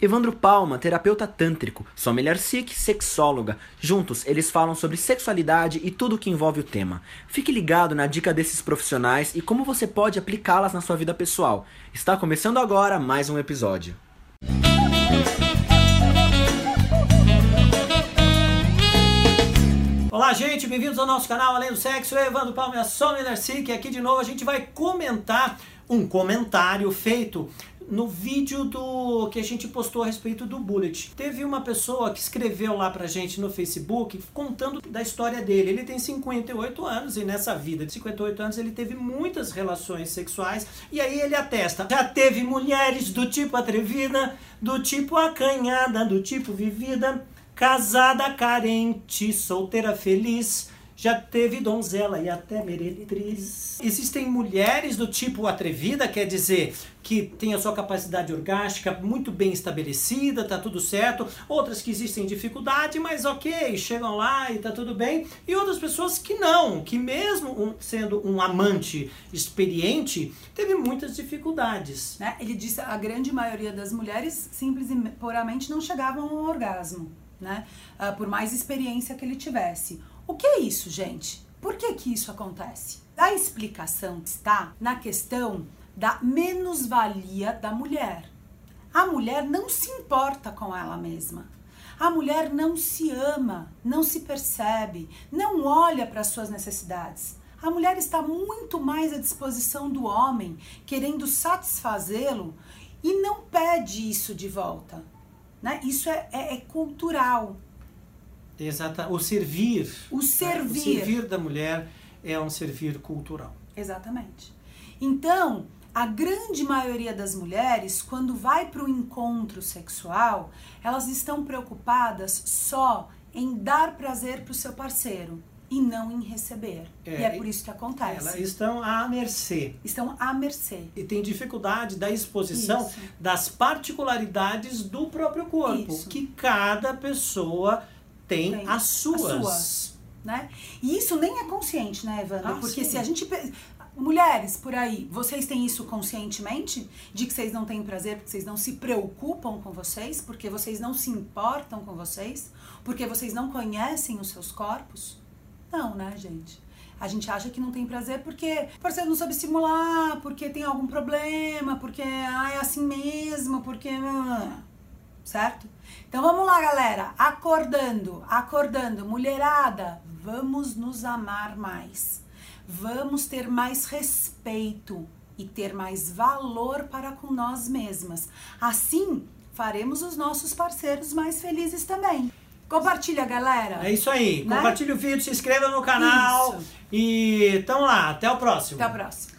Evandro Palma, terapeuta tântrico, Sommelier Sikh, sexóloga. Juntos, eles falam sobre sexualidade e tudo o que envolve o tema. Fique ligado na dica desses profissionais e como você pode aplicá-las na sua vida pessoal. Está começando agora mais um episódio. Olá, gente, bem-vindos ao nosso canal Além do Sexo. Eu, Evandro Palma e a Sommelier Sikh. Aqui de novo a gente vai comentar um comentário feito no vídeo do que a gente postou a respeito do bullet. Teve uma pessoa que escreveu lá pra gente no Facebook contando da história dele. Ele tem 58 anos e nessa vida de 58 anos ele teve muitas relações sexuais e aí ele atesta. Já teve mulheres do tipo atrevida, do tipo acanhada, do tipo vivida, casada, carente, solteira feliz já teve donzela e até meretriz. Existem mulheres do tipo atrevida, quer dizer, que tem a sua capacidade orgástica muito bem estabelecida, tá tudo certo. Outras que existem dificuldade, mas ok, chegam lá e tá tudo bem. E outras pessoas que não, que mesmo um, sendo um amante experiente, teve muitas dificuldades. Né? Ele disse a grande maioria das mulheres simples e puramente não chegavam ao orgasmo, né? Uh, por mais experiência que ele tivesse. O que é isso, gente? Por que que isso acontece? A explicação está na questão da menos-valia da mulher. A mulher não se importa com ela mesma. A mulher não se ama, não se percebe, não olha para as suas necessidades. A mulher está muito mais à disposição do homem, querendo satisfazê-lo e não pede isso de volta. Né? Isso é, é, é cultural. Exata, o servir. O servir. Né? O servir da mulher é um servir cultural. Exatamente. Então, a grande maioria das mulheres, quando vai para o encontro sexual, elas estão preocupadas só em dar prazer para o seu parceiro e não em receber. É, e é por isso que acontece. Elas estão à mercê. Estão à mercê. E tem dificuldade da exposição isso. das particularidades do próprio corpo, isso. que cada pessoa tem, tem as suas. As suas né? E isso nem é consciente, né, Evandro? Ah, Porque sim. se a gente. Mulheres por aí, vocês têm isso conscientemente? De que vocês não têm prazer, porque vocês não se preocupam com vocês, porque vocês não se importam com vocês, porque vocês não conhecem os seus corpos? Não, né, gente? A gente acha que não tem prazer porque o parceiro não sabe simular, porque tem algum problema, porque ah, é assim mesmo, porque. Ah, certo? Então vamos lá, galera. Acordando, acordando, mulherada, vamos nos amar mais. Vamos ter mais respeito e ter mais valor para com nós mesmas. Assim, faremos os nossos parceiros mais felizes também. Compartilha, galera. É isso aí. Né? Compartilha o vídeo, se inscreva no canal. Isso. E tamo lá. Até o próximo. Até o próximo.